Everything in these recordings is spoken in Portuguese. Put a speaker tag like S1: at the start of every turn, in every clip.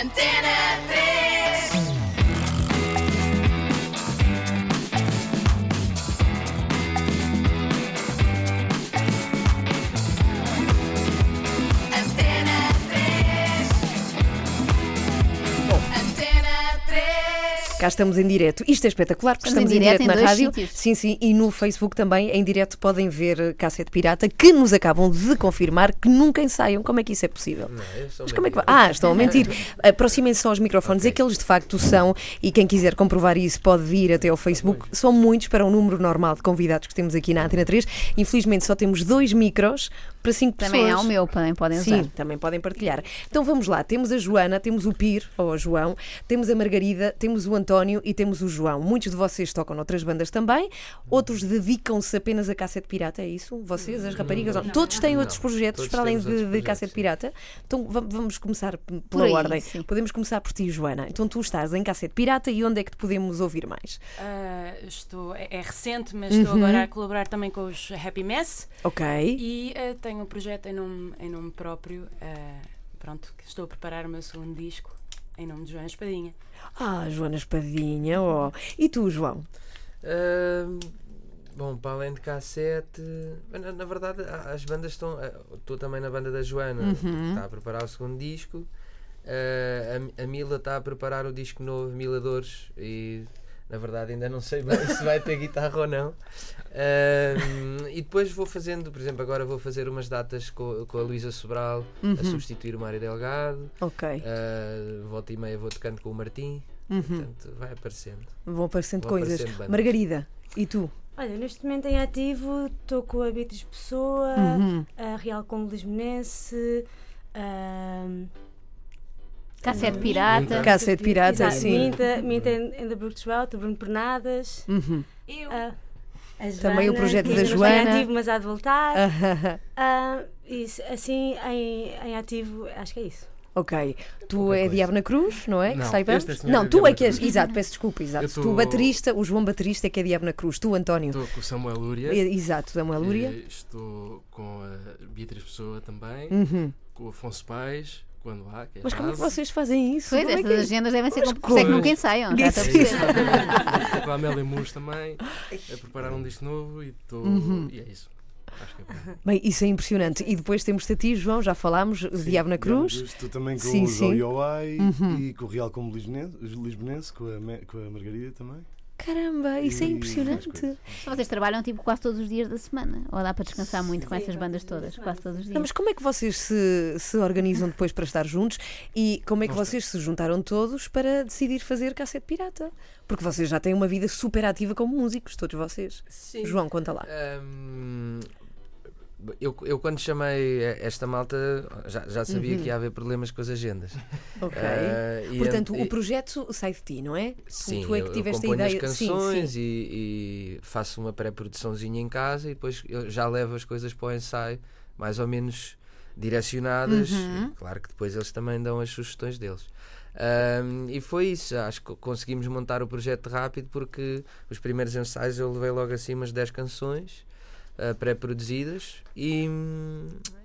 S1: Antena 3.
S2: Cá estamos em direto. Isto é espetacular, porque
S3: Estamos
S2: estamos,
S3: em direto em
S2: na
S3: dois
S2: rádio.
S3: sítios.
S2: Sim, sim. E no Facebook também, em direto, podem ver eh, Cassete Pirata, que nos acabam de confirmar que nunca ensaiam. Como é que isso é possível? Mas como é que vai? Ah, estão a mentir. Aproximem-se só aos microfones. Aqueles de facto são, e quem quiser comprovar isso pode vir até ao Facebook. São muitos para um número normal de convidados que temos aqui na Antena 3. Infelizmente só temos dois micros para cinco
S3: Também
S2: pessoas.
S3: há o meu, também podem usar.
S2: Sim, também podem partilhar. Então vamos lá, temos a Joana, temos o Pir, ou a João, temos a Margarida, temos o António e temos o João. Muitos de vocês tocam noutras bandas também, outros dedicam-se apenas a cassete pirata, é isso? Vocês, as raparigas? Não, Todos têm outros projetos para além de, de cassete pirata. Então va- vamos começar p-
S3: Por
S2: pela
S3: aí,
S2: ordem.
S3: sim.
S2: Podemos começar por ti, Joana. Então tu estás em cassete pirata e onde é que te podemos ouvir mais?
S4: Ah, estou, é, é recente, mas estou agora a colaborar também com os Happy Mess
S2: Ok.
S4: e ah, tenho um projeto em nome, em nome próprio. ah, pronto, estou a preparar o meu segundo disco em nome de Joana Espadinha.
S2: Ah, Joana Espadinha, oh. E tu, João?
S5: Ahm, bom, para além de cassete, na, na verdade as bandas estão. ah, Estou também na banda da Joana, que está a preparar o segundo disco. Ah, a, a Mila está a preparar o disco novo, Mila Dores, e na verdade ainda não sei bem se vai ter guitarra ou não. Ahm, e depois vou fazendo, por exemplo, agora vou fazer umas datas com, com a Luísa Sobral a substituir o Mário Delgado.
S2: Ok.
S5: Ah, volta e meia vou tocando com o Martim. Portanto, vai aparecendo.
S2: Vão aparecendo
S5: Vão
S2: coisas.
S5: aparecendo.
S2: Margarida, e tu?
S6: Olha, neste momento em ativo estou com a Beatriz Pessoa,
S2: Uhum.
S6: a Real como Lisbonense, a
S3: Cassete pirata.
S2: Cassete pirata,
S6: Exato,
S2: sim.
S6: Minta, Minta in the Brooks Route, Bruno Pernadas,
S2: Uhum.
S6: a, a
S2: Também o
S6: Joana,
S2: projeto
S6: que
S2: da
S6: não está em
S2: Joana.
S6: ativo, mas há de voltar. Ah, isso, assim, em, em ativo, acho que é isso.
S2: Ok. Tu
S7: Pouca
S2: é
S7: coisa.
S2: Diabo na Cruz, não é? que
S7: Não, é senhor
S2: não,
S7: é
S2: tu é que és. Exato, peço desculpa, exato.
S7: Eu
S2: Tu,
S7: tô-
S2: baterista, o João Baterista é que é Diabo na Cruz. Tu, António.
S7: Estou com o Samuel Lúria.
S2: Exato, Samuel Lúria.
S7: Estou com a Beatriz Pessoa também.
S2: Uhum.
S7: Com o Afonso Pais, quando há. Que é
S2: Mas como é que vocês fazem isso?
S3: Pois,
S2: Como é
S3: estas
S2: que-
S3: agendas devem ser como. É que nunca ensaiam. Já
S2: Isso,
S3: estou a
S7: com a Amélia Mus também. A preparar um disco novo e estou.
S2: Uhum.
S7: E é isso. Acho que é bom.
S2: Bem, isso é impressionante. E depois temos-te a ti, João, já falámos, o Diabo na Cruz.
S8: Estou também com
S2: Sim,
S8: o
S2: sim.
S8: Zoioi e com o Real como Lisbonense, Lisbonense com, a, com a Margarida também.
S2: Caramba, isso é impressionante.
S3: Vocês trabalham tipo quase todos os dias da semana. Ou dá para descansar muito com essas bandas todas? Quase todos os
S2: Não,
S3: dias.
S2: mas como é que vocês se, se organizam depois para estar juntos e como é que vocês se juntaram todos para decidir fazer cassete pirata? Porque vocês já têm uma vida super ativa como músicos, todos vocês.
S5: Sim.
S2: João, conta lá.
S5: Hum, eu, eu quando chamei esta malta já, já sabia que ia haver problemas com as agendas.
S2: Ok.
S5: E
S2: Portanto,
S5: e-
S2: o projeto sai de ti, não é?
S5: Sim,
S2: tu é que
S5: eu- eu
S2: tiveste a ideia.
S5: as
S2: Sim,
S5: canções
S2: sim.
S5: E, e faço uma pré-produçãozinha em casa e depois já levo as coisas para o ensaio mais ou menos direcionadas.
S2: Uhum.
S5: Claro que depois eles também dão as sugestões deles. Ahm, e foi isso, acho que conseguimos montar o projeto rápido porque os primeiros ensaios eu levei logo assim umas 10 canções ah, pré-produzidas e,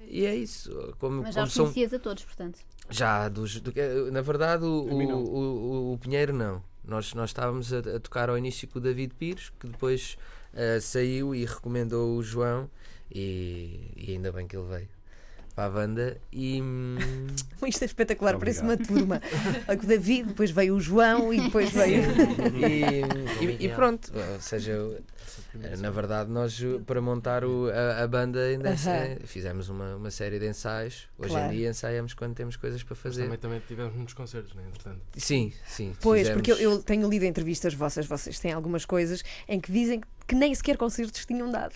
S5: e é isso. Como,
S3: Mas já
S5: como
S3: os
S5: são,
S3: conhecias a todos, portanto.
S5: já, dos, do- eh, na verdade, o, o, o- o Pinheiro não. Nós, nós estávamos a, a tocar ao início com o David Pires, que depois eh, saiu e recomendou o João, e, e ainda bem que ele veio para a banda. E hum,
S2: Isto é espetacular, parece uma turma. O David, depois veio o João e depois veio.
S5: e, e- e pronto, ou seja, eh, na verdade, nós eh, para montar o- a, a banda ainda
S2: Aham.
S5: eh, fizemos uma, uma série de ensaios. Hoje
S2: Claro.
S5: em dia ensaiamos quando temos coisas para
S7: Mas
S5: fazer.
S7: também, também tivemos muitos concertos, né, entretanto.
S5: Sim, sim.
S2: Pois,
S5: fizemos-
S2: porque eu, eu tenho lido entrevistas vossas, vocês têm algumas coisas em que dizem que nem sequer concertos tinham dado.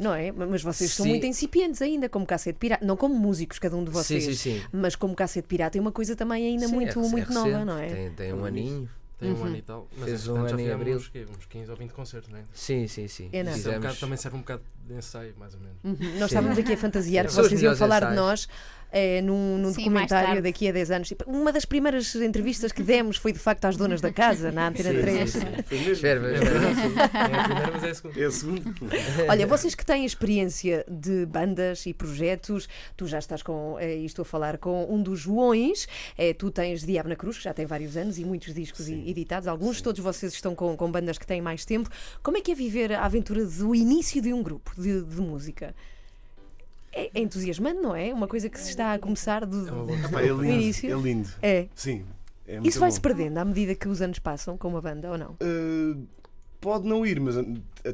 S2: Não é? Mas vocês são
S5: Sim.
S2: muito incipientes ainda, como cassete pirata. Não como músicos, cada um de vocês.
S5: Sim, sim, sim.
S2: Mas como cassete pirata é uma coisa também ainda
S5: Sim,
S2: muito,
S5: é,
S2: muito
S5: é
S2: nova, não é?
S5: Tem, tem um aninho.
S7: Tem
S2: Uhum.
S7: um ano e tal. Mas
S5: Fez um
S7: entretanto, já
S5: ano em
S7: fizemos
S5: abril.
S7: Uns, quê? uns 15 ou 20 concertos, né?
S5: Sim, sim, sim.
S2: É, não.
S7: Isso é um bocado-
S5: Fizemos.
S7: também serve um bocado de ensaio, mais ou menos.
S2: Uhum. Nós estávamos aqui a fantasiar que
S5: São os
S2: vocês iam falar de
S5: ensaios.
S2: nós. Eh, num, num
S3: Sim,
S2: documentário daqui a 10 anos. Tipo, Uma das primeiras entrevistas que demos foi de facto às donas da casa, na Antena
S5: Sim,
S2: 3.
S5: sim, sim.
S8: Foi mesmo.
S5: Espera,
S7: É sim. É a primeira, mas é a segunda.
S8: É a segunda.
S2: Olha, vocês que têm experiência de bandas e projetos, tu já estás com, eh, e estou a falar com um dos Joões, eh, tu tens Diabo na Cruz, que já tem vários anos e muitos discos e- editados, alguns, todos vocês estão com, com bandas que têm mais tempo. Como é que é viver a aventura do início de um grupo de, de música? É, é entusiasmante, não é? Uma coisa que se está a começar do,
S7: É
S8: é
S2: do
S8: lindo.
S2: início.
S8: É lindo.
S2: É.
S8: Sim. É muito
S2: Isso vai-se perdendo à medida que os anos passam com uma banda ou não?
S8: Uh, pode não ir, mas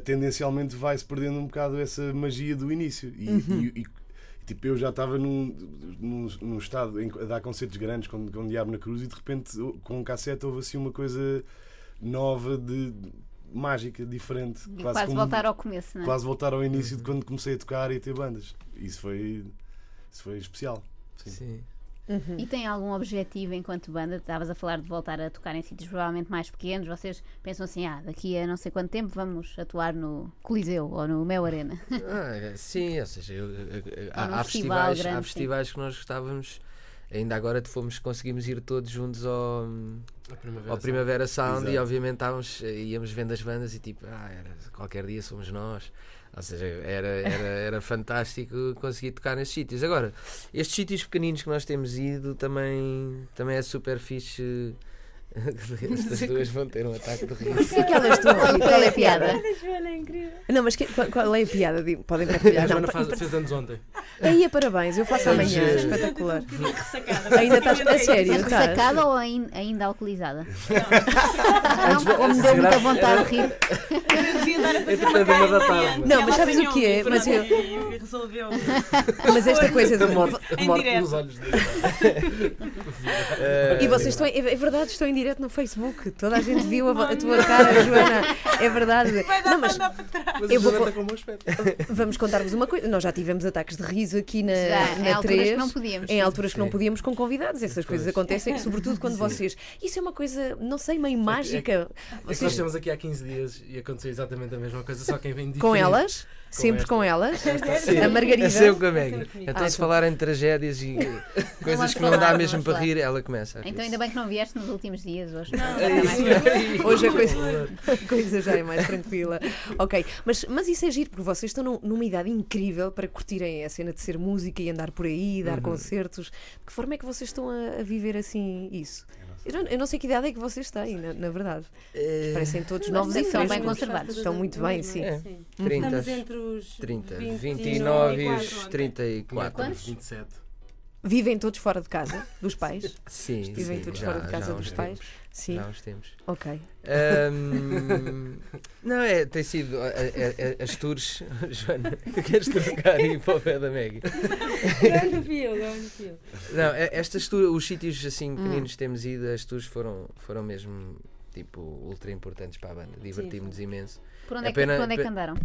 S8: tendencialmente vai-se perdendo um bocado essa magia do início. E,
S2: Uhum.
S8: e- e- tipo, eu já estava num, num, num estado em, a dar concertos grandes com, com Diabo na Cruz e de repente com um cassete houve assim uma coisa nova de mágica, diferente.
S3: E quase,
S8: como-
S3: voltar ao começo, não é?
S8: quase voltar ao início de quando comecei a tocar e a ter bandas. Isso foi, isso foi especial. Sim.
S5: Sim.
S3: E tem algum objetivo enquanto banda? Estavas a falar de voltar a tocar em sítios provavelmente mais pequenos. Vocês pensam assim, ah, daqui a não sei quanto tempo vamos atuar no Coliseu ou no Mel Arena.
S5: Ah, sim, ou seja, eu- eu- eu-
S3: Ou
S5: há, há festivais,
S3: grande,
S5: há
S3: sim.
S5: festivais que nós gostávamos. Ainda agora fomos, conseguimos ir todos juntos ao,
S7: primavera.
S5: ao Primavera Sound e
S8: Exato.
S5: obviamente estávamos, íamos vendo as bandas e tipo, ah, era, qualquer dia somos nós. Ou seja, era, era, era fantástico conseguir tocar nesses sítios. Agora, estes sítios pequeninos que nós temos ido também, também é super fixe. Estas duas vão ter um ataque de riso.
S2: O que é que elas estão a rir?
S3: Qual é a piada?
S6: Joana, é incrível.
S2: Não, mas que- qual, qual é a piada? Digo, Podem
S7: A
S2: partilhar.
S7: Joana
S2: Não,
S7: faz, fez anos ontem.
S2: Aí, parabéns, eu faço amanhã,
S5: Sim.
S2: espetacular.
S6: Ressacada.
S2: Ainda estás a sério,
S3: Mas
S2: estás?
S3: ressacada ou ain- ainda alcoolizada? Não, ou me deu muita vontade de rir.
S7: Tarde.
S2: Não, mas sabes o que é? Mas eu-
S6: Resolveu.
S2: Mas esta coisa de.
S7: Morte, nos olhos dele.
S2: E vocês estão. É é verdade, estão em direto no Facebook. Toda a gente viu a, a tua cara, Joana. É verdade. Não, mas
S7: Mas
S2: Eu
S7: a
S2: vou
S7: com bom aspecto.
S2: vamos contar-vos uma coisa. Nós já tivemos ataques de riso aqui na,
S3: Já, em
S2: na
S3: alturas
S2: 3.
S3: que não podíamos.
S2: Em alturas que não
S5: Sim.
S2: podíamos com convidados. Essas coisas acontecem, sobretudo quando vocês. Isso é uma coisa, não sei, meio mágica.
S7: É que nós
S2: Vocês,
S7: estamos aqui há 15 dias e aconteceu exatamente a mesma coisa, só quem vem
S2: com elas? Sempre com elas?
S7: Sim.
S2: A Margarida.
S5: É sempre com a Maggie. Então,
S2: Ah,
S5: se
S2: tu-
S5: falar em tragédias e coisas que não dá mesmo para rir, ela começa. a rir.
S3: Então ainda bem que não vieste nos últimos dias hoje.
S5: É isso.
S2: Hoje a coisa, a coisa já é mais tranquila. Ok, mas, mas isso é giro, porque vocês estão num- numa idade incrível para curtirem a cena de ser música e andar por aí, dar concertos. De que forma é que vocês estão a, a viver assim isso? Eu não, eu não sei que idade é que vocês têm, na, na verdade.
S5: É,
S2: Parecem todos novos e
S3: são bem conservados.
S2: Estão muito bem, sim.
S5: É.
S6: Sim.
S5: 30,
S6: Estamos entre os
S5: 30,
S6: 29
S5: 29 e os
S6: quatro.
S5: 34.
S3: Quantos?
S7: 27.
S2: Vivem todos fora de casa, dos pais?
S5: Sim,
S2: Vivem
S5: sim,
S2: todos
S5: já-
S2: fora de casa dos pais?
S5: tempos,
S2: Sim,
S5: Já há uns tempos.
S2: ok.
S5: Ahm, não, é, tem sido a- a- as tours. Joana, queres trocar aí para o pé da Maggie?
S6: Grande fio, grande fio.
S5: Não, é- estas tours, os sítios assim
S2: Hum.
S5: pequeninos que temos ido, as tours foram, foram mesmo tipo ultra importantes para a banda. Divertimos-nos imenso.
S3: Por onde é
S5: É
S3: que,
S5: pena-
S3: por onde é que
S5: pe-
S3: andaram?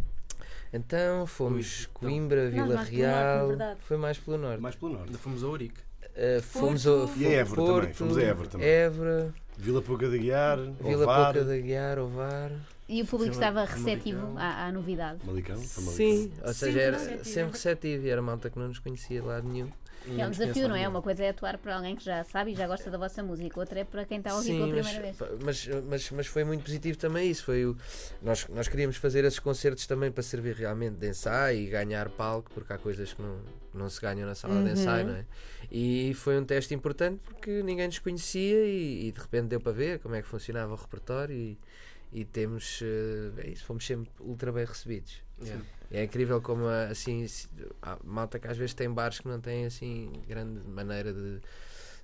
S5: Então fomos
S7: Ui, então.
S5: Coimbra, Vila
S6: mais pelo norte, na
S5: Real.
S6: verdade.
S5: Foi mais pelo norte.
S8: Mais pelo norte.
S7: Ainda fomos a Ourique.
S5: Uh, fomos
S6: Porto.
S5: ao
S8: E a Évora também,
S5: Porto,
S8: fomos a Évora também.
S5: Évora,
S8: Vila Pouca de Guiar,
S5: Vila
S8: Ovar,
S5: Pouca da Guiar, Ovar.
S3: E o público estava
S7: Famalicão.
S3: receptivo à, à novidade.
S8: Malicão. foi Malicão.
S5: Sim, ou seja,
S6: Sempre
S5: era
S6: receptivo.
S5: sempre receptivo e era malta que não nos conhecia de lado nenhum.
S7: E
S3: É um desafio, não é? Uma coisa é atuar para alguém que já sabe e já gosta da vossa música, outra é para quem está a ouvir pela
S5: Sim,
S3: primeira
S5: mas,
S3: vez.
S5: pá, mas, mas, mas foi muito positivo também isso. Foi o, nós, nós queríamos fazer esses concertos também para servir realmente de ensaio e ganhar palco, porque há coisas que não, não se ganham na sala de ensaio, não é? E foi um teste importante porque ninguém nos conhecia e, e de repente deu para ver como é que funcionava o repertório e, e temos, eh, é isso, fomos sempre ultra bem recebidos.
S7: Yeah.
S5: É incrível como ah, assim malta que às vezes tem bares que não têm assim grande maneira de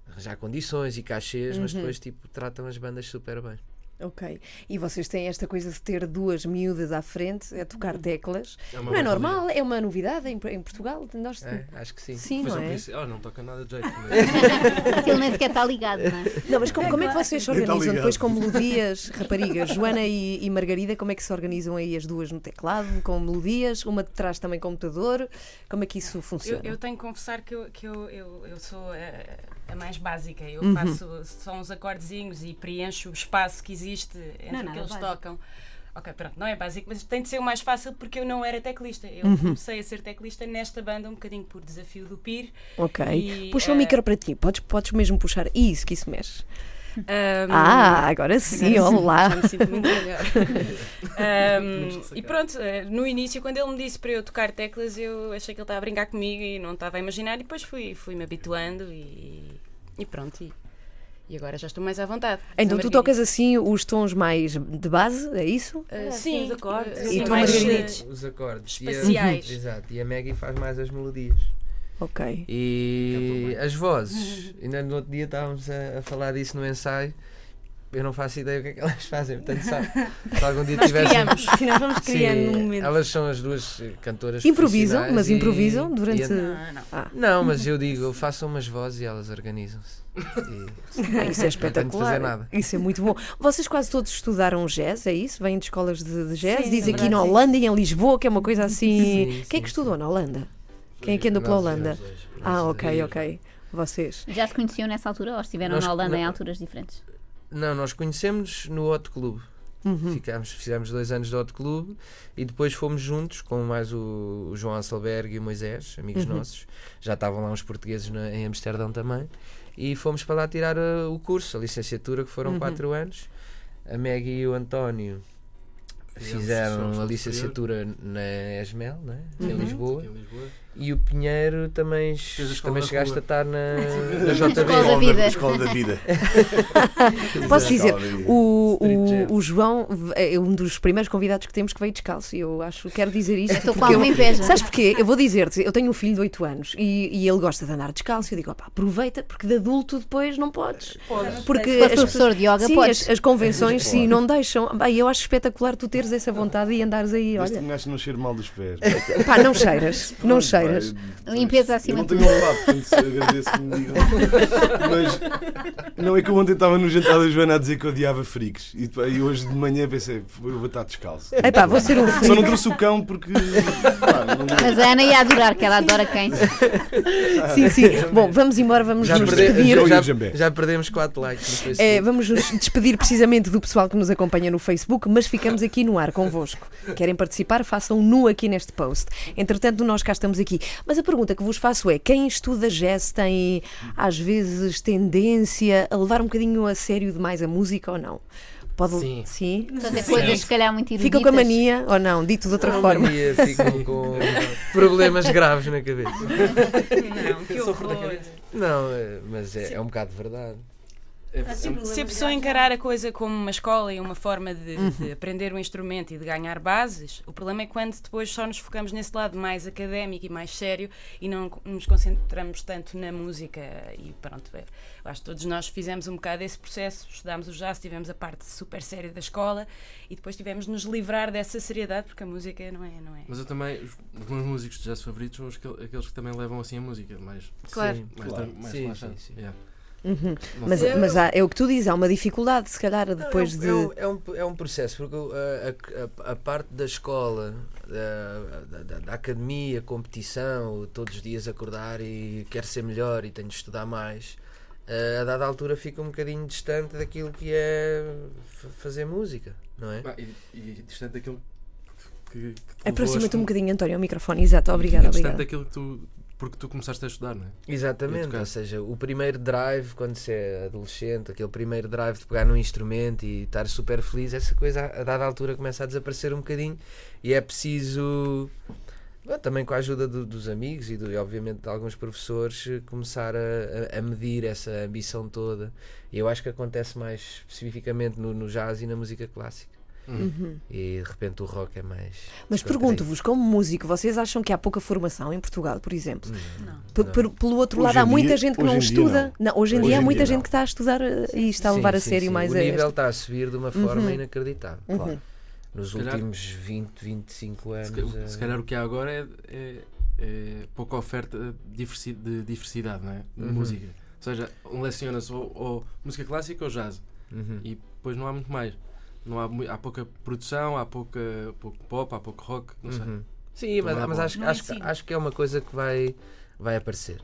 S5: arranjar condições e cachês, mas depois tipo tratam as bandas super bem.
S2: Ok. E vocês têm esta coisa de ter duas miúdas à frente a tocar teclas.
S7: É
S2: Não é normal, é uma novidade em, em Portugal. Nós,
S5: É, acho que sim.
S2: Sim,
S7: Mas
S2: não
S7: eu
S2: é?
S7: pensei, oh, não toca nada de jeito. Mas...
S3: Aquilo nem sequer está ligado, não é?
S2: Não, mas como, como é que vocês se
S8: tá
S2: organizam depois com melodias, raparigas? Joana e, e Margarida, como é que se organizam aí as duas no teclado, com melodias? Uma de trás também computador? Como é que isso
S4: Eu,
S2: funciona?
S4: eu tenho que confessar que eu, que eu, eu, eu sou a, a mais básica. Eu
S2: Uhum.
S4: faço só uns acordezinhos e preencho o espaço que existe entre
S6: Não é
S4: o
S6: nada
S4: que eles
S6: básico.
S4: tocam. Ok, pronto, não é básico, mas tem de ser o mais fácil porque eu não era teclista. Eu
S2: Uhum.
S4: comecei a ser teclista nesta banda um bocadinho por desafio do PIR.
S2: Ok.
S4: E,
S2: Puxa o
S4: eh,
S2: micro para ti. Podes, podes mesmo puxar. Isso, que isso mexe.
S4: Ahm,
S2: Ah, agora sim,
S4: Agora sim,
S2: olá.
S4: já me sinto muito melhor. Ahm, e pronto, eh, no início, quando ele me disse para eu tocar teclas, eu achei que ele estava a brincar comigo e não estava a imaginar, e depois fui, fui me habituando e, e pronto. E, e agora já estou mais à vontade.
S2: Então tu tocas assim os tons mais de base, é isso?
S6: É,
S4: sim,
S6: os acordes.
S4: eh,
S6: E
S2: tu,
S4: mais, eh,
S5: Os acordes. E a-. Exato. E a Maggie faz mais as melodias.
S2: Ok.
S5: E as vozes. Ainda no outro dia estávamos a, a falar disso no ensaio. Eu não faço ideia o que é que elas fazem, portanto, sabe, se algum dia tivessem.
S4: criamos.
S6: Sim, nós vamos criando num momento.
S5: elas são as duas cantoras
S2: Improvisam, mas
S5: e-
S2: improvisam durante.
S5: e-
S4: Não, não.
S5: Não, mas eu digo, façam umas vozes e elas organizam-se. E-
S2: Ah, Isso é
S5: Não tenho de fazer
S2: espetacular.
S5: nada.
S2: Isso é muito bom. Vocês quase todos estudaram jazz, é isso? Vêm de escolas de, de jazz?
S6: Sim,
S2: Diz aqui na. Holanda e em Lisboa, que é uma coisa assim.
S5: Sim,
S2: Quem é que estudou
S5: sim.
S2: na Holanda? Quem é que andou pela Holanda? Ah, ok, ok. Vocês.
S3: Já se conheciam nessa altura ou estiveram
S5: Nós-
S3: na Holanda em alturas diferentes?
S5: Não, nós conhecemos no Hot Club.
S2: Uhum.
S5: Ficámos, fizemos dois anos de Hot Club e depois fomos juntos com mais o, o João Asselberg e o Moisés, amigos
S2: Uhum.
S5: nossos. Já estavam lá uns portugueses na- em Amsterdão também. E fomos para lá tirar uh, o curso, a licenciatura, que foram
S2: Uhum.
S5: quatro anos. A Maggie e o António fizeram a licenciatura na ESMEL, né? em
S2: Uhum.
S5: Lisboa. E o Pinheiro também, também chegaste a estar na, na
S3: Escola da
S5: JB.
S3: vida.
S8: Escola da vida.
S2: Posso dizer,
S8: Escola da vida.
S2: o, o, o João é um dos primeiros convidados que temos que veio descalço. E eu acho, quero dizer isto.
S3: Estou com
S2: porque
S3: alguma inveja.
S2: Sabes porquê? Eu vou dizer-te, eu tenho um filho de 8 anos e, e ele gosta de andar descalço. Eu digo, opá, aproveita, porque de adulto depois não podes. Porque
S3: Se for
S2: as,
S3: professor de yoga,
S2: sim,
S3: podes.
S2: as, as convenções sim, não deixam. Bem, eu acho espetacular tu teres essa vontade e andares aí,
S8: Este
S2: olha.
S8: um gajo não cheira mal dos pés.
S2: Pá, não cheiras, não cheiras.
S3: Limpeza
S8: Eu
S3: acima
S8: não
S3: de
S8: tenho um lado, portanto agradeço que me digam. Mas não é que eu ontem estava no jantar da Joana a dizer que odiava freaks. E, pá, e hoje de manhã pensei, eu vou estar descalço.
S2: Epá, vou ser um
S8: Só não
S2: freak.
S8: trouxe o cão porque. pá, não-
S3: Mas a Ana ia adorar, que ela adora cães.
S2: Sim, sim. Bom, vamos embora, vamos
S5: Já,
S2: nos
S5: perde-
S2: despedir.
S8: Eu
S5: já, já perdemos 4 likes no Facebook.
S2: É, vamos nos despedir precisamente do pessoal que nos acompanha no Facebook, mas ficamos aqui no ar convosco. Querem participar? Façam nu aqui neste post. Entretanto, nós cá estamos aqui. Mas a pergunta que vos faço é: quem estuda jazz tem às vezes tendência a levar um bocadinho a sério demais a música ou não? Pode...
S5: Sim.
S2: Sim?
S3: Portanto, é coisas se calhar muito eruditas.
S2: Ficam com a mania ou não? Dito de outra
S5: Não,
S2: forma.
S5: Maria, ficam com problemas graves na cabeça.
S4: Não, que horror.
S5: Não, é- mas é, é um bocado de verdade.
S7: É,
S6: sempre
S4: Se a pessoa encarar a coisa como uma escola e uma forma de, de aprender um instrumento e de ganhar bases, o problema é quando depois só nos focamos nesse lado mais académico e mais sério e não nos concentramos tanto na música e pronto. é, Eu acho que todos nós fizemos um bocado esse processo, estudámos o jazz, tivemos a parte super séria da escola e depois tivemos de nos livrar dessa seriedade porque a música não é. Não é.
S7: Mas eu também, os, os meus músicos de jazz favoritos são aqueles que também levam assim a música, mais,
S4: Claro.
S5: Sim.
S7: mais,
S8: Claro.
S7: tran- mais
S5: Sim, sim, sim.
S7: Yeah.
S2: Uhum. Mas,
S7: sei.
S2: mas há- é o que tu dizes, há uma dificuldade, se calhar,
S5: Não,
S2: depois
S5: é,
S2: de.
S5: um, é, um, é um processo, porque a, a- a parte da escola, da, da- da- academia, competição, todos os dias acordar e quero ser melhor e tenho de estudar mais, a dada altura fica um bocadinho distante daquilo que é fazer música, não é?
S7: Ah, e, e distante daquilo que. que, que te
S2: Aproxima-te um
S7: a-
S2: bocadinho, António, ao microfone. Exato, obrigada,
S7: distante
S2: obrigada.
S7: daquilo que tu. Porque tu começaste a estudar, não é?
S5: Exatamente, ou seja, o primeiro drive quando se é adolescente, aquele primeiro drive de pegar num instrumento e estar super feliz, essa coisa a dada altura começa a desaparecer um bocadinho e é preciso, bom, também com a ajuda do- dos amigos e, do- e, obviamente de alguns professores, começar a, a- a medir essa ambição toda. E eu acho que acontece mais especificamente no, no jazz e na música clássica.
S2: Uhum.
S5: E de repente o rock é mais.
S2: Mas pergunto-vos, como músico, vocês acham que há pouca formação em Portugal, por exemplo?
S5: Não. Não.
S2: pelo outro
S8: Hoje
S2: lado, há muita
S8: dia-
S2: gente que não estuda. Não, hoje em
S8: Hoje
S2: dia há muita
S8: dia
S2: gente
S8: não.
S2: que está a estudar eh, e está a
S5: Sim,
S2: levar a
S5: sim,
S2: sério
S5: sim.
S2: mais
S5: O
S2: a
S5: nível
S2: esta.
S5: está a subir de uma forma
S2: Uhum.
S5: inacreditável.
S2: Uhum.
S5: Nos
S7: Se calhar-
S5: últimos 20, 25 anos.
S7: Se, ca-
S5: eh,
S7: se calhar o que há agora é, é, é pouca oferta de diversi- de diversidade, não é? De
S5: Uhum.
S7: música. Ou seja, leciona-se ou, ou música clássica ou jazz.
S5: uhum.
S7: E depois não há muito mais. Não há, há pouca produção, há pouca, pouco pop, há pouco rock, não sei.
S5: Uhum. Sim, mas, mas acho, acho, acho que é uma coisa que vai, vai aparecer.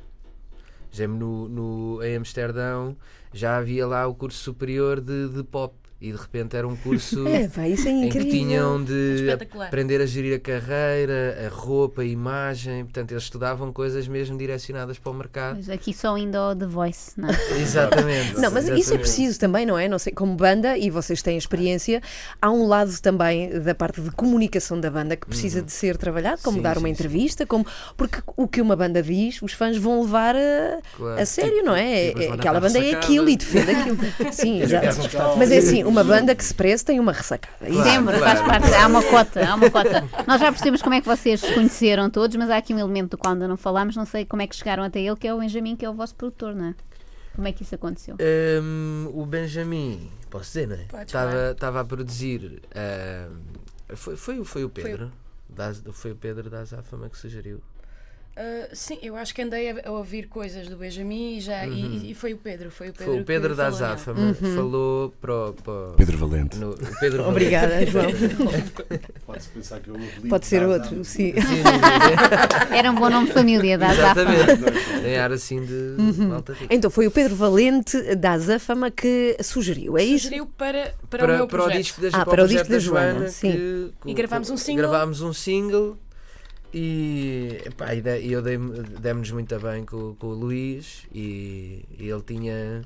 S5: Exemplo, no, no, em Amsterdão já havia lá o curso superior de, de pop E de repente era um curso
S2: É, pá, isso é
S5: em que tinham de aprender a gerir a carreira, a roupa, a imagem. Portanto, eles estudavam coisas mesmo direcionadas para o mercado.
S3: Mas aqui só ainda o The Voice, não é?
S5: Exatamente.
S2: Não, mas isso é
S5: exatamente.
S2: preciso também, não é? Não sei, como banda, e vocês têm experiência, há um lado também da parte de comunicação da banda que precisa de ser trabalhado, como
S5: Sim,
S2: dar uma
S5: sim,
S2: entrevista, como porque o que uma banda diz, os fãs vão levar a,
S5: Claro.
S2: a sério, não é?
S7: tipo,
S2: É- Aquela banda é aquilo e defende aquilo. Sim, exato. Mas é assim, uma banda que se preze tem uma ressacada.
S5: Claro,
S3: Sempre,
S5: claro.
S3: faz parte. Há uma cota, há uma cota. Nós já percebemos como é que vocês se conheceram todos, mas há aqui um elemento do qual ainda não falámos, não sei como é que chegaram até ele, que é o Benjamin, que é o vosso produtor, não é? Como é que isso aconteceu?
S5: Hum, o Benjamin, posso dizer, não é? Estava estava a produzir. hum, foi, foi, o- foi o Pedro. da- Foi o Pedro da Azafama que sugeriu.
S4: Ah, sim, eu acho que andei a, a ouvir coisas do Benjamin e, já, e, e foi o Pedro. Foi o Pedro,
S5: Foi o Pedro
S4: que
S5: da
S4: falou nele.
S5: Azafama falou para, o- para o-
S8: Pedro Valente.
S5: no- o Pedro Valente.
S2: Obrigada, João.
S8: Pode-se pensar que o apelido
S2: Pode ser
S8: da
S2: outro, sim.
S3: Era um bom nome de família, da Azafa.
S5: Exatamente. Tem ar assim de malta rica.
S2: Então foi o Pedro Valente da Azafama que sugeriu, é isso?
S4: Sugeriu para, para, o
S5: Para,
S4: meu
S5: para o
S4: projeto.
S5: disco da,
S2: Ah,
S5: para
S2: para
S5: o
S2: o disco da Joana,
S5: Joana.
S2: sim.
S5: que-
S4: E gravámos um single.
S5: Gravámos um single e, epá, e de- e eu dei- demos-nos muito bem com, com o Luís e, e ele tinha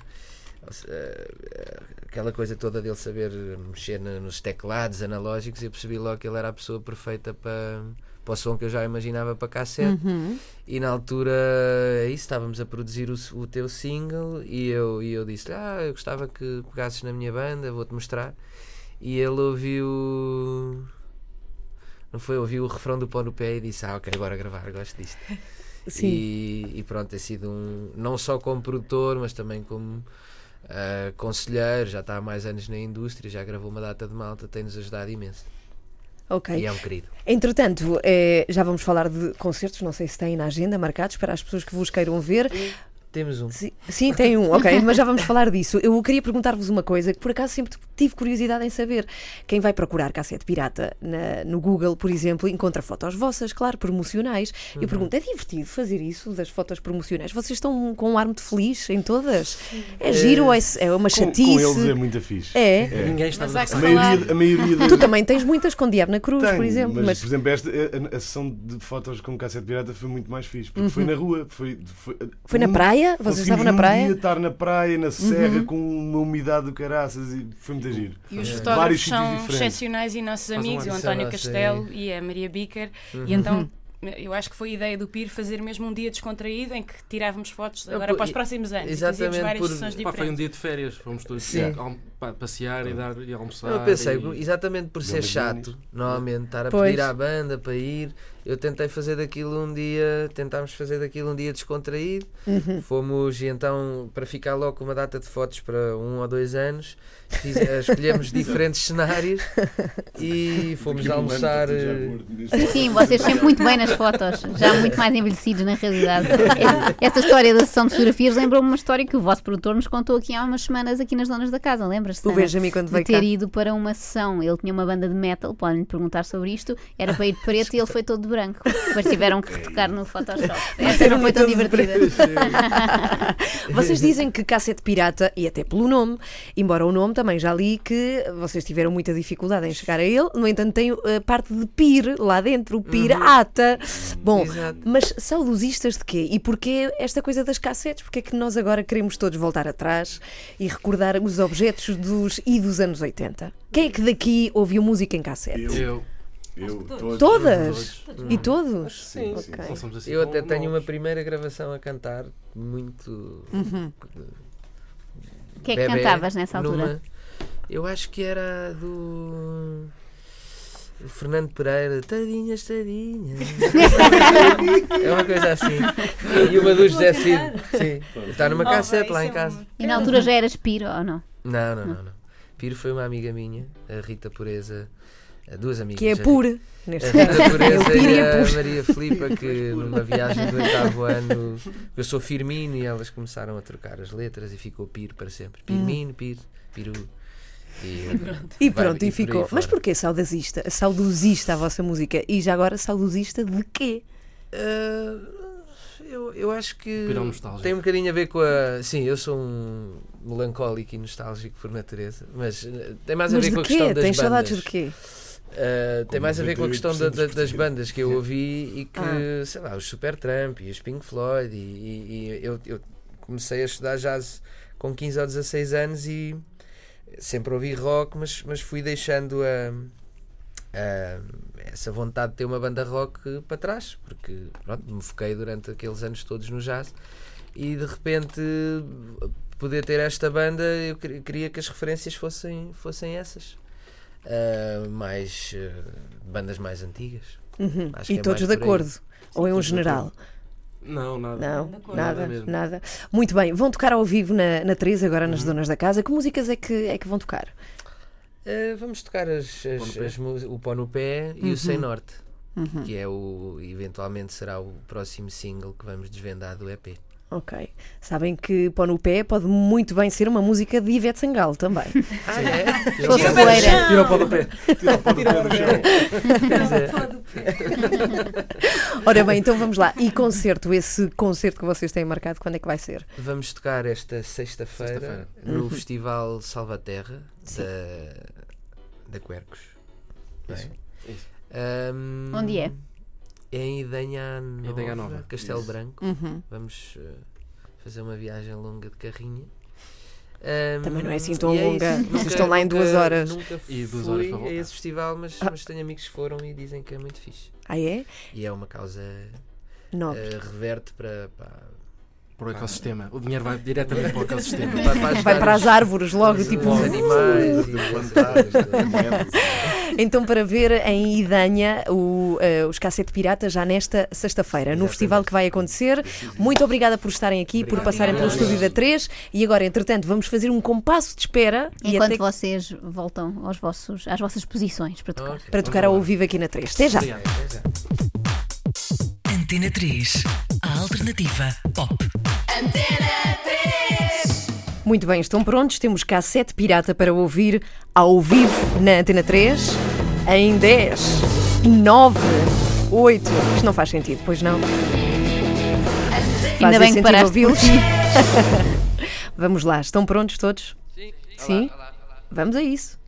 S5: eh, aquela coisa toda dele saber mexer nos teclados analógicos e eu percebi logo que ele era a pessoa perfeita para, para o som que eu já imaginava para cassete.
S2: Uhum.
S5: E na altura é isso, estávamos a produzir o, o teu single e eu, e eu disse ah, eu gostava que pegasses na minha banda, vou-te mostrar. E ele ouviu. Não foi? Ouviu o refrão do pó no pé e disse: Ah, ok, bora gravar, gosto disto.
S2: Sim.
S5: E, e pronto, tem sido um. Não só como produtor, mas também como ah, conselheiro. Já está há mais anos na indústria, já gravou uma data de malta, tem-nos ajudado imenso.
S2: Ok.
S5: E é um querido.
S2: Entretanto, eh, já vamos falar de concertos, não sei se têm na agenda marcados para as pessoas que vos queiram ver.
S5: Temos um.
S2: Sim, sim, tem um, ok, mas já vamos falar disso. Eu queria perguntar-vos uma coisa que por acaso sempre tive curiosidade em saber. Quem vai procurar cassete pirata na- no Google, por exemplo, encontra fotos vossas, claro, promocionais. Eu pergunto, é divertido fazer isso, das fotos promocionais? Vocês estão com um ar muito feliz em todas? É giro ou é, é uma
S8: Com,
S2: chatice?
S8: com eles é muito fixe.
S2: É.
S7: Ninguém está
S8: A
S7: ressaca.
S8: maioria, a maioria
S2: Tu também tens muitas com Diabo na Cruz,
S8: Tenho,
S2: por exemplo.
S8: mas,
S2: Mas,
S8: por exemplo, esta, a, a- a sessão de fotos com cassete pirata foi muito mais fixe, porque foi na rua. Foi, foi,
S2: Uhum. Foi na
S8: num-
S2: praia? Vocês estavam na praia? Uhum.
S8: dia estar na praia, na serra, com uma umidade do caraças e foi muito giro.
S4: E os fotógrafos
S8: Vários
S4: são
S8: diferentes.
S4: excepcionais e nossos
S7: um
S4: amigos, o. António Castelo e a Maria Bicker. E então eu acho que foi a ideia do PIR fazer mesmo um dia descontraído em que tirávamos fotos agora para os próximos anos.
S5: exatamente
S4: e várias
S5: por-
S4: sessões
S7: Pá, foi um dia de férias, fomos todos
S5: Sim.
S7: passear e, dar, e almoçar.
S5: Eu pensei,
S7: e...
S5: exatamente por ser chato, normalmente, estar a
S2: Pois.
S5: pedir à banda para ir, eu tentei fazer daquilo um dia, tentámos fazer daquilo um dia descontraído.
S2: Uhum.
S5: Fomos, e então, para ficar logo com uma data de fotos para um ou dois anos, fiz- eh, escolhemos diferentes cenários e fomos almoçar. eh,
S3: sim, vocês sempre muito bem nas fotos, já muito mais envelhecidos na realidade. Esta história da sessão de fotografias lembrou-me uma história que o vosso produtor nos contou aqui há umas semanas aqui nas Donas da Casa, lembras-te?
S2: o? Benjamin, quando
S3: de
S2: veio
S3: ter
S2: cá.
S3: ido para uma sessão. Ele tinha uma banda de metal, podem-lhe perguntar sobre isto. Era para ir de preto e ele foi todo de branco. Depois tiveram que retocar no Photoshop. Essa não foi tão divertida.
S2: Vocês dizem que cassete pirata, e até pelo nome, embora o nome também já li que vocês tiveram muita dificuldade em chegar a ele, no entanto tem a parte de PIR lá dentro, o pirata. Bom,
S5: Exato.
S2: mas saudosistas de quê? E porquê esta coisa das cassetes? Porque é que nós agora queremos todos voltar atrás e recordar os objetos dos e dos anos 80? Quem é que daqui ouviu música em cassete?
S8: Eu,
S7: Eu.
S8: eu, todos.
S2: Todas?
S7: Todos.
S2: E todos?
S8: Sim, sim.
S2: Ok.
S7: Não somos assim
S5: Eu até tenho uma primeira gravação a cantar, muito.
S3: O que é que cantavas nessa altura?
S5: numa- eu acho que era do. O Fernando Pereira, tadinhas, tadinhas. é uma coisa assim. E uma do José Cid. Sim. Está numa cassete lá
S4: é
S5: em casa.
S3: E na altura já eras piro ou não?
S5: Não, não, não, não. Piro foi uma amiga minha, a Rita Pureza, duas amigas.
S2: Que é
S5: a
S2: puro. Neste
S5: A Rita. Pureza
S2: Piro
S5: e a. Maria Filipa, que numa viagem do oitavo ano, eu sou Firmino e elas começaram a trocar as letras e ficou Piro para sempre. Firmino, Piro, Piru. E,
S2: E
S5: vai-
S2: pronto, e
S5: por aí
S2: ficou. Mas porquê saudosista? Saudosista a vossa música? E já agora saudosista de quê?
S5: Ah, Eu, eu acho que tem um bocadinho a ver com a. Sim, eu sou um melancólico e nostálgico por natureza, mas eh, tem mais a
S2: Mas
S5: ver com a questão
S2: quê?
S5: das
S2: Tens
S5: bandas.
S2: saudades de quê?
S5: Uh, tem mais a ver com a questão da-
S8: 98%
S5: da- das bandas que eu ouvi e que,
S2: Ah.
S5: sei lá, os Supertramp e os Pink Floyd. E, e- e eu, eu comecei a estudar jazz com 15 ou 16 anos e sempre ouvi rock, mas, mas fui deixando a, a- essa vontade de ter uma banda rock para trás, porque pronto, me foquei durante aqueles anos todos no jazz e de repente poder ter esta banda eu queria- que as referências fossem, fossem essas. Uh, mais uh, bandas mais antigas.
S2: Uhum. E
S5: é
S2: todos de acordo? Ou em um general?
S7: Não, nada.
S2: Não,
S7: Nada
S2: nada,
S7: mesmo.
S2: nada. Muito bem, vão tocar ao vivo na, na 3, agora
S5: Uhum.
S2: nas Donas da Casa. Que músicas é que, é que vão tocar?
S5: Uh, vamos tocar as, as, as o Pó no Pé e
S2: Uhum.
S5: o Sem Norte,
S2: Uhum.
S5: que é o eventualmente será o próximo single que vamos desvendar do EP.
S2: Ok. Sabem que Pó no Pé pode muito bem ser uma música de Ivete Sangalo também.
S5: Ah, é?
S7: Tira o pó-
S2: poeira.
S7: Tira o pó do pé.
S8: Tira o pó do pé do chão.
S2: Ora bem, então vamos lá. E concerto, esse concerto que vocês têm marcado, quando é que vai ser?
S5: Vamos tocar esta sexta-feira
S7: Sexta-feira.
S5: no
S2: Uhum.
S5: Festival Salvaterra da, da Quercos. é?
S7: Isso, isso.
S5: Um,
S3: Onde é?
S5: É em Idanha Nova,
S7: Idanha Nova,
S5: Castelo
S7: isso.
S5: Branco.
S2: Uhum.
S5: Vamos uh, fazer uma viagem longa de carrinha. Um,
S2: Também não é assim tão
S5: é
S2: longa.
S5: isso.
S2: Vocês estão lá em duas horas.
S5: Nunca
S7: E duas
S5: fui
S7: horas para
S5: a
S7: voltar.
S5: esse festival, mas,
S2: Ah.
S5: mas tenho amigos que foram e dizem que é muito fixe.
S2: Ah, é?
S5: E é uma causa
S2: Nobre.
S5: uh, reverte para, para,
S7: Para o ecossistema. O dinheiro vai diretamente para o ecossistema.
S5: para, para
S2: Vai para as árvores logo,
S5: os,
S2: tipo.
S5: os animais e
S8: Plantadas, merdas.
S2: Então, para ver em Idanha o, eh, os Cassete Pirata já nesta sexta-feira, no festival que vai acontecer. Muito obrigada por estarem aqui, por
S5: Obrigado.
S2: passarem pelo estúdio da 3. E agora, entretanto, vamos fazer um compasso de espera e
S3: Enquanto
S2: até
S3: vocês voltam aos vossos, às vossas posições para tocar.
S5: Ok,
S2: para tocar ao vivo aqui na 3. Até já!
S7: Obrigado.
S5: até já.
S9: Antena 3, a alternativa pop.
S1: Antena 3.
S2: Muito bem, estão prontos? Temos Cassete Pirata para ouvir ao vivo na Antena 3 em 10, 9, 8. Isto não faz sentido, pois não?
S3: Ainda bem que paraste por
S2: ouvi-los.
S3: ti.
S2: Vamos lá, estão prontos todos?
S5: Sim.
S2: Sim? Vamos a isso.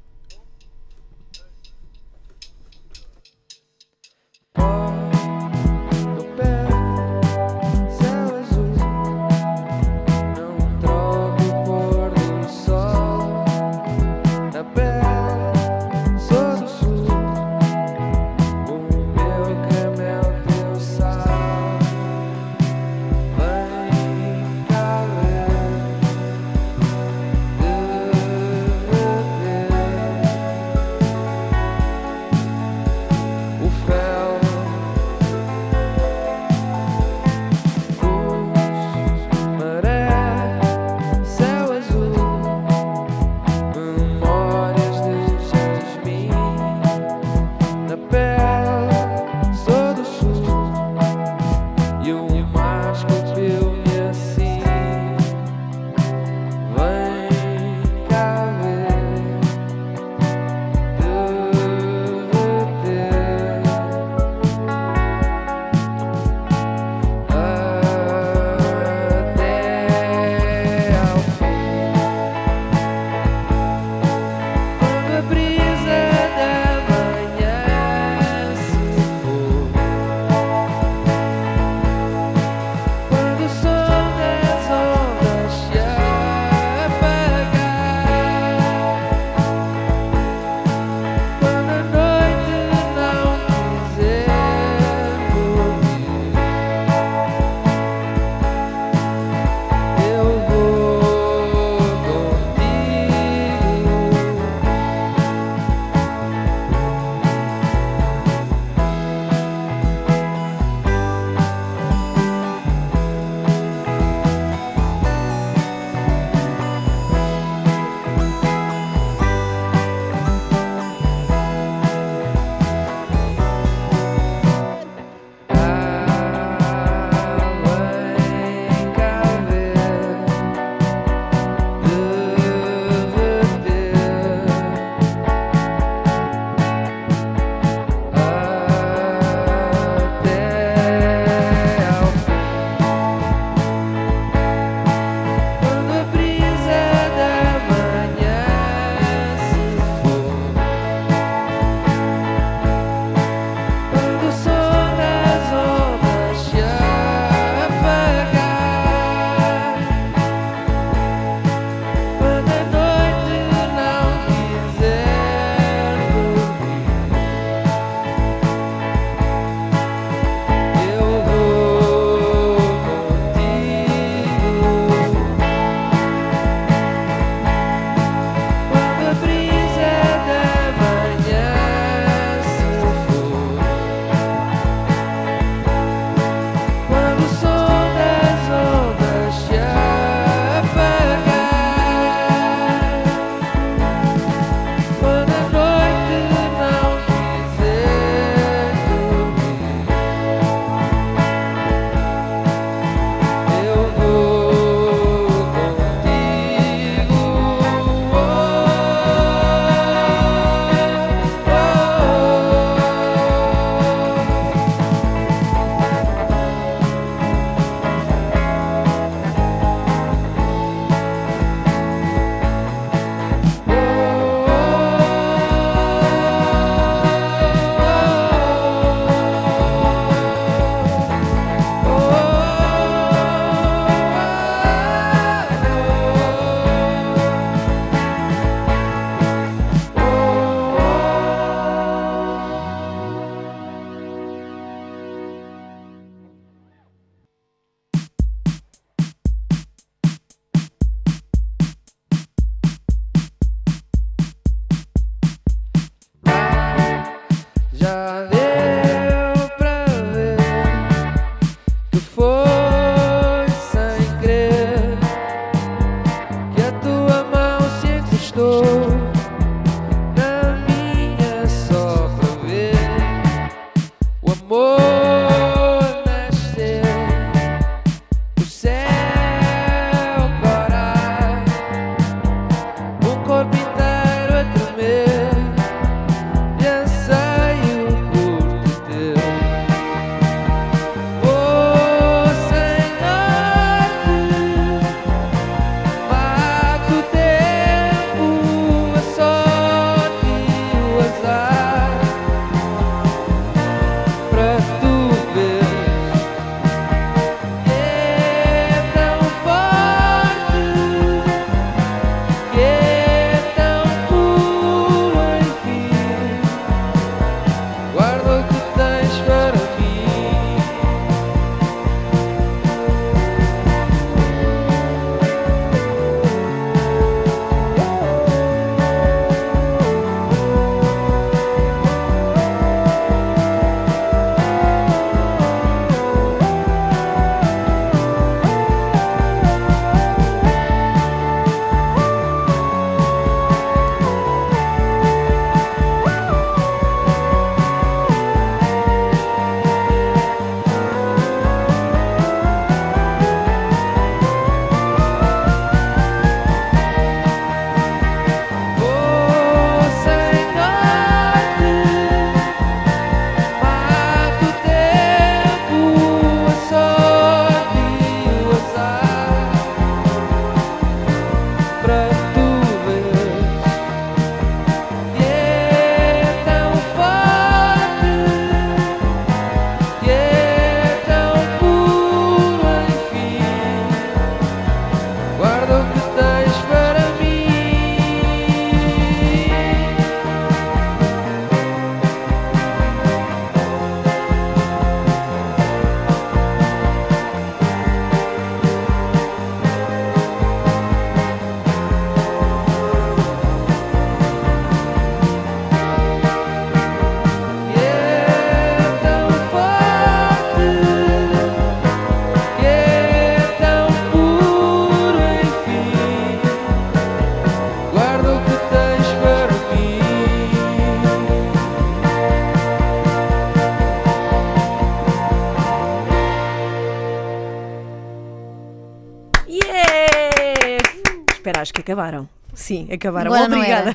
S2: Sim, acabaram.
S3: Agora
S2: Obrigada.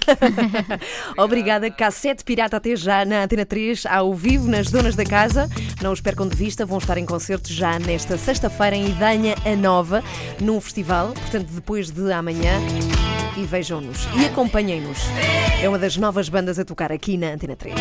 S2: Obrigada. Cassete Pirata até já na Antena 3, ao vivo, nas zonas da casa. Não os percam de vista, vão estar em concerto já nesta sexta-feira em Idanha a Nova, num festival, portanto, depois de amanhã. E vejam-nos e acompanhem-nos. É uma das novas bandas a tocar aqui na Antena 3.